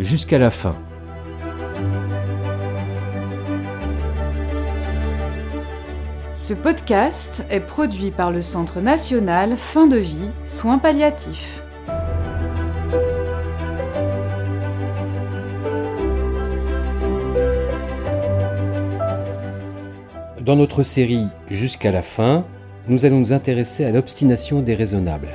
jusqu'à la fin. Ce podcast est produit par le Centre national Fin de vie, soins palliatifs. Dans notre série Jusqu'à la fin, nous allons nous intéresser à l'obstination déraisonnable.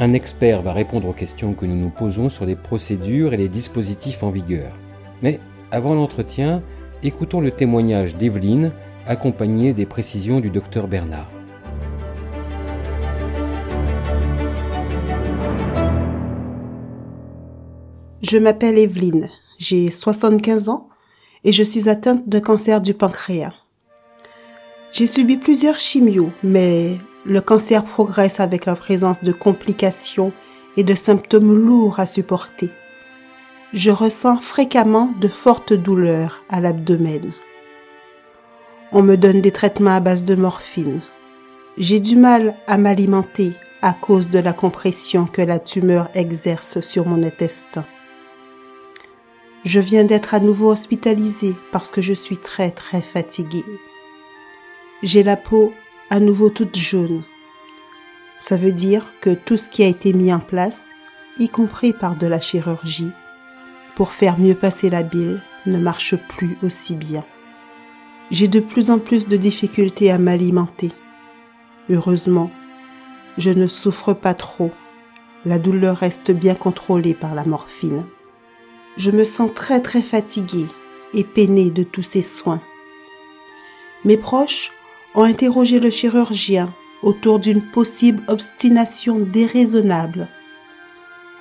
Un expert va répondre aux questions que nous nous posons sur les procédures et les dispositifs en vigueur. Mais avant l'entretien, écoutons le témoignage d'Evelyne, accompagné des précisions du docteur Bernard. Je m'appelle Evelyne, j'ai 75 ans et je suis atteinte de cancer du pancréas. J'ai subi plusieurs chimios, mais le cancer progresse avec la présence de complications et de symptômes lourds à supporter. Je ressens fréquemment de fortes douleurs à l'abdomen. On me donne des traitements à base de morphine. J'ai du mal à m'alimenter à cause de la compression que la tumeur exerce sur mon intestin. Je viens d'être à nouveau hospitalisée parce que je suis très très fatiguée. J'ai la peau à nouveau toute jaune. Ça veut dire que tout ce qui a été mis en place, y compris par de la chirurgie, pour faire mieux passer la bile, ne marche plus aussi bien. J'ai de plus en plus de difficultés à m'alimenter. Heureusement, je ne souffre pas trop. La douleur reste bien contrôlée par la morphine. Je me sens très très fatiguée et peinée de tous ces soins. Mes proches ont interrogé le chirurgien autour d'une possible obstination déraisonnable.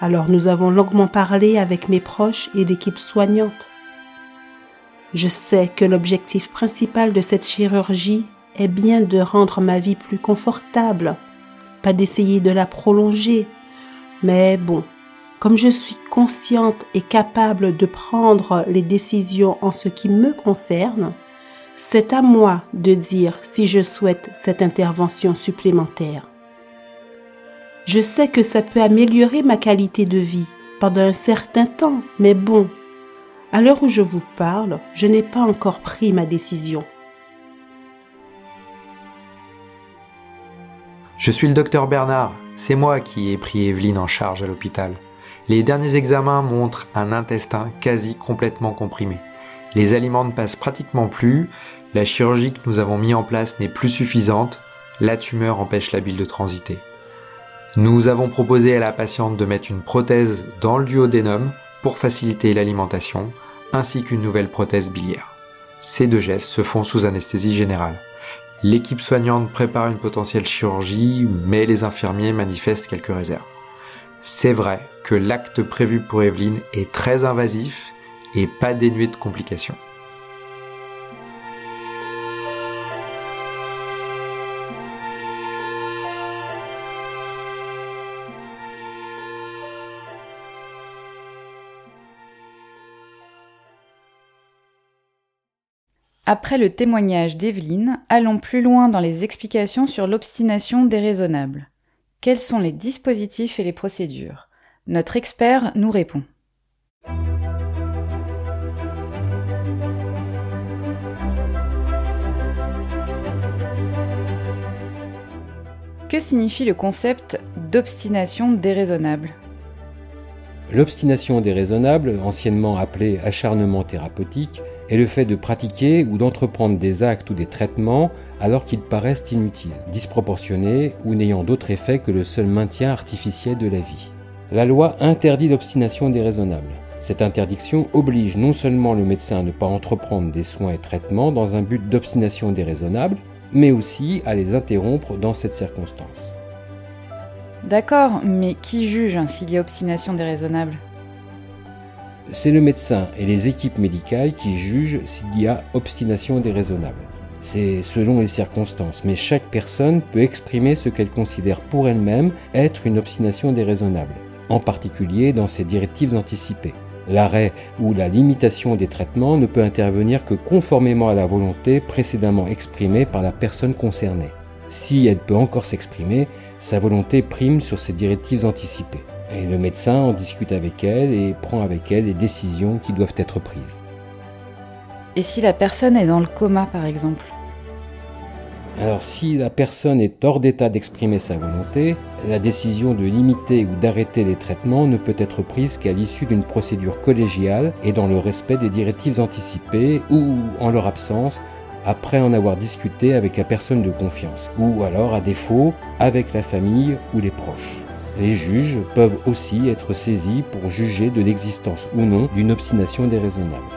Alors nous avons longuement parlé avec mes proches et l'équipe soignante. Je sais que l'objectif principal de cette chirurgie est bien de rendre ma vie plus confortable, pas d'essayer de la prolonger. Mais bon, comme je suis consciente et capable de prendre les décisions en ce qui me concerne, c'est à moi de dire si je souhaite cette intervention supplémentaire. Je sais que ça peut améliorer ma qualité de vie pendant un certain temps, mais bon, à l'heure où je vous parle, je n'ai pas encore pris ma décision. Je suis le docteur Bernard, c'est moi qui ai pris Evelyne en charge à l'hôpital. Les derniers examens montrent un intestin quasi complètement comprimé. Les aliments ne passent pratiquement plus, la chirurgie que nous avons mis en place n'est plus suffisante, la tumeur empêche la bile de transiter. Nous avons proposé à la patiente de mettre une prothèse dans le duodénum pour faciliter l'alimentation, ainsi qu'une nouvelle prothèse biliaire. Ces deux gestes se font sous anesthésie générale. L'équipe soignante prépare une potentielle chirurgie, mais les infirmiers manifestent quelques réserves. C'est vrai que l'acte prévu pour Evelyne est très invasif et pas dénué de complications. Après le témoignage d'Evelyne, allons plus loin dans les explications sur l'obstination déraisonnable. Quels sont les dispositifs et les procédures? Notre expert nous répond. Que signifie le concept d'obstination déraisonnable? L'obstination déraisonnable, anciennement appelée acharnement thérapeutique, est le fait de pratiquer ou d'entreprendre des actes ou des traitements alors qu'ils paraissent inutiles, disproportionnés ou n'ayant d'autre effet que le seul maintien artificiel de la vie. La loi interdit l'obstination déraisonnable. Cette interdiction oblige non seulement le médecin à ne pas entreprendre des soins et traitements dans un but d'obstination déraisonnable, mais aussi à les interrompre dans cette circonstance. D'accord, mais qui juge s'il y a obstination déraisonnable? C'est le médecin et les équipes médicales qui jugent s'il y a obstination déraisonnable. C'est selon les circonstances, mais chaque personne peut exprimer ce qu'elle considère pour elle-même être une obstination déraisonnable, en particulier dans ses directives anticipées. L'arrêt ou la limitation des traitements ne peut intervenir que conformément à la volonté précédemment exprimée par la personne concernée. Si elle peut encore s'exprimer, sa volonté prime sur ses directives anticipées. Et le médecin en discute avec elle et prend avec elle les décisions qui doivent être prises. Et si la personne est dans le coma, par exemple? Alors si la personne est hors d'état d'exprimer sa volonté, la décision de limiter ou d'arrêter les traitements ne peut être prise qu'à l'issue d'une procédure collégiale et dans le respect des directives anticipées ou, en leur absence, après en avoir discuté avec la personne de confiance, ou alors, à défaut, avec la famille ou les proches. Les juges peuvent aussi être saisis pour juger de l'existence ou non d'une obstination déraisonnable.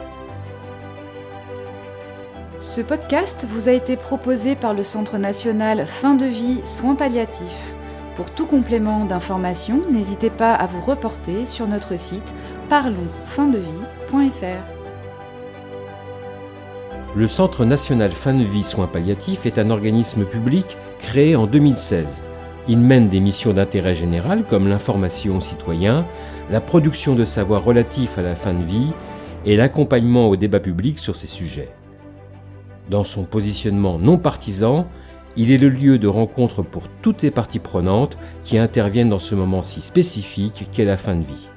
Ce podcast vous a été proposé par le Centre national Fin de vie soins palliatifs. Pour tout complément d'information, n'hésitez pas à vous reporter sur notre site parlonsfindevie.fr. Le Centre national Fin de vie soins palliatifs est un organisme public créé en 2016. Il mène des missions d'intérêt général comme l'information aux citoyens, la production de savoirs relatifs à la fin de vie et l'accompagnement au débat public sur ces sujets. Dans son positionnement non partisan, il est le lieu de rencontre pour toutes les parties prenantes qui interviennent dans ce moment si spécifique qu'est la fin de vie.